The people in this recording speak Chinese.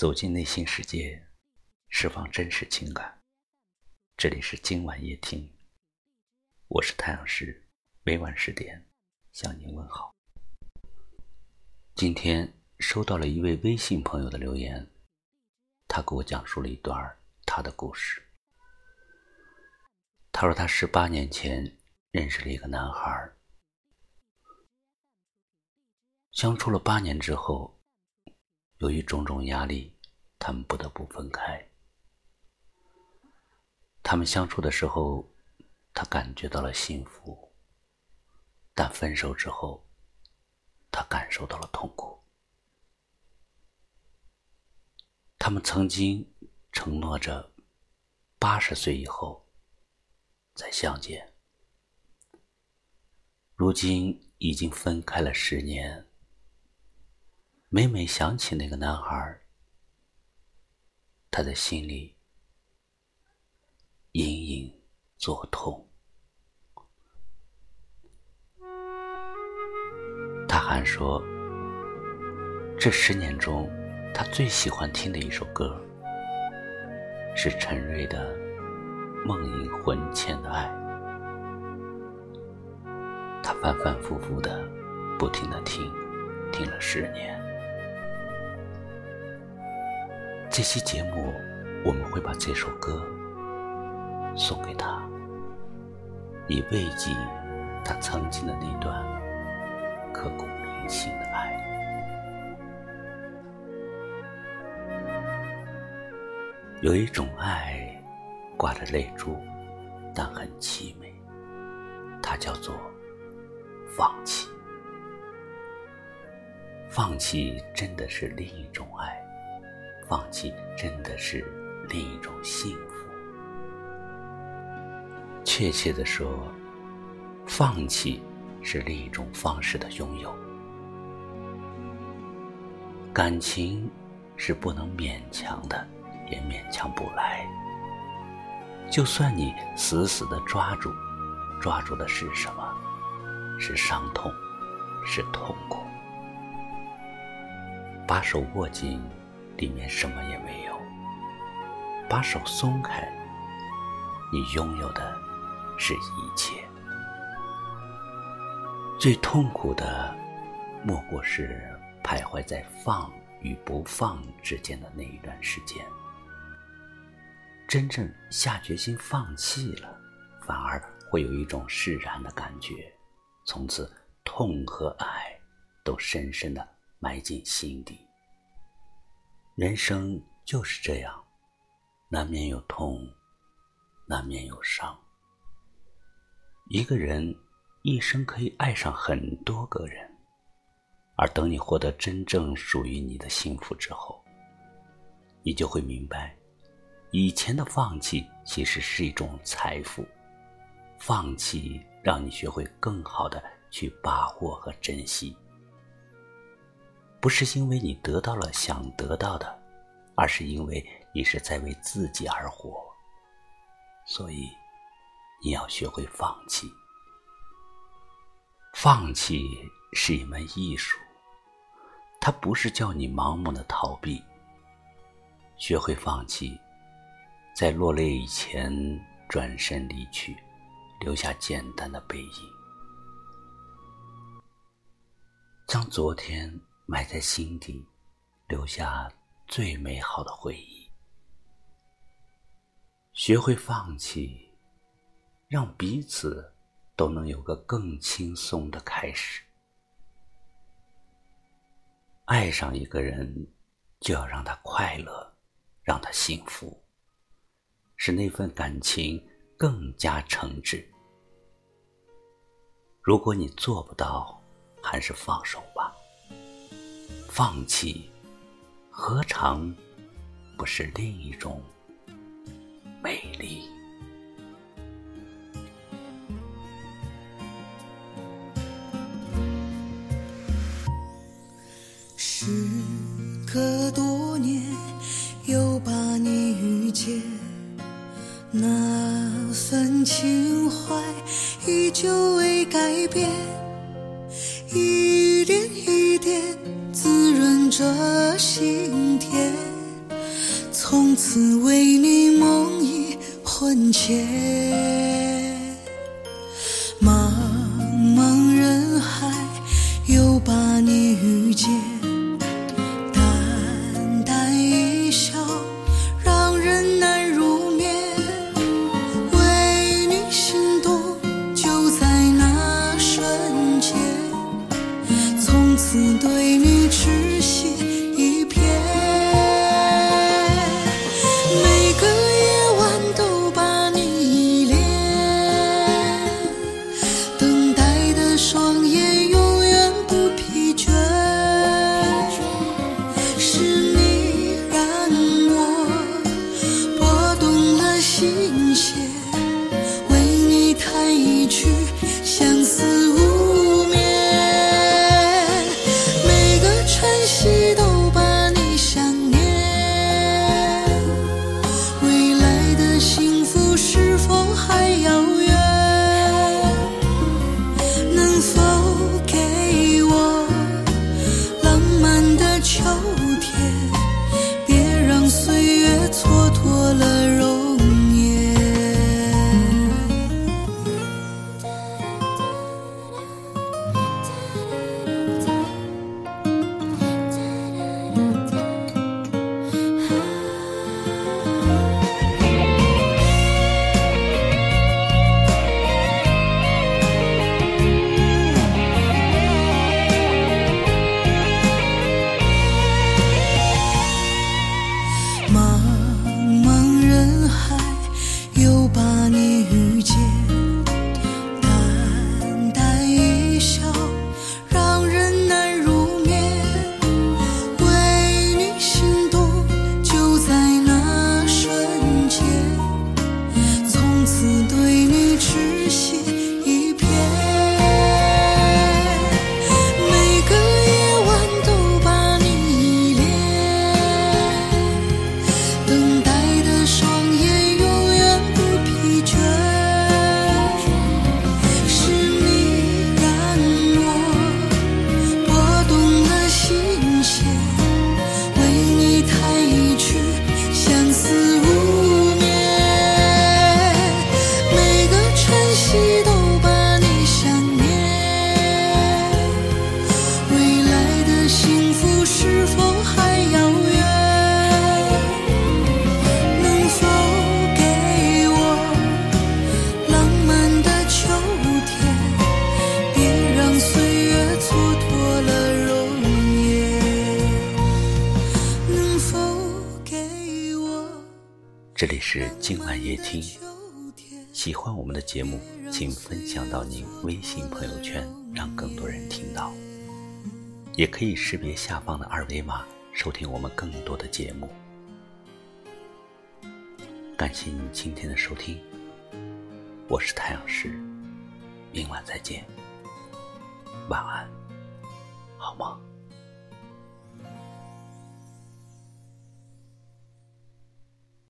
走进内心世界，释放真实情感。这里是今晚夜听，我是太阳石，每晚十点向您问好。今天收到了一位微信朋友的留言，他给我讲述了一段他的故事。他说他十八年前认识了一个男孩。相处了八年之后，由于种种压力，他们不得不分开。他们相处的时候，他感觉到了幸福；但分手之后，他感受到了痛苦。他们曾经承诺着八十岁以后再相见，如今已经分开了十年。每每想起那个男孩，他的心里隐隐作痛。他还说，这十年中，他最喜欢听的一首歌是陈瑞的《梦萦魂牵的爱》。他反反复复的、不停的听，听了十年。这期节目，我们会把这首歌送给他，以慰藉他曾经的那段刻骨铭心的爱。有一种爱，挂着泪珠，但很凄美，它叫做放弃。放弃真的是另一种爱。放弃真的是另一种幸福。确切的说，放弃是另一种方式的拥有。感情是不能勉强的，也勉强不来。就算你死死的抓住，抓住的是什么？是伤痛，是痛苦。把手握紧。里面什么也没有。把手松开，你拥有的是一切。最痛苦的，莫过是徘徊在放与不放之间的那一段时间。真正下决心放弃了，反而会有一种释然的感觉。从此，痛和爱都深深的埋进心底。人生就是这样，难免有痛，难免有伤。一个人一生可以爱上很多个人，而等你获得真正属于你的幸福之后，你就会明白，以前的放弃其实是一种财富。放弃让你学会更好的去把握和珍惜。不是因为你得到了想得到的，而是因为你是在为自己而活。所以，你要学会放弃。放弃是一门艺术，它不是叫你盲目的逃避。学会放弃，在落泪以前转身离去，留下简单的背影，将昨天。埋在心底，留下最美好的回忆。学会放弃，让彼此都能有个更轻松的开始。爱上一个人，就要让他快乐，让他幸福，使那份感情更加诚挚。如果你做不到，还是放手吧。放弃，何尝不是另一种美丽？时隔多年，又把你遇见，那份情怀依旧未改变，的心田从此为你梦已魂牵。这里是今晚夜听喜欢我们的节目请分享到您微信朋友圈让更多人听到。也可以识别下方的二维码收听我们更多的节目。感谢您今天的收听我是太阳石明晚再见晚安好梦。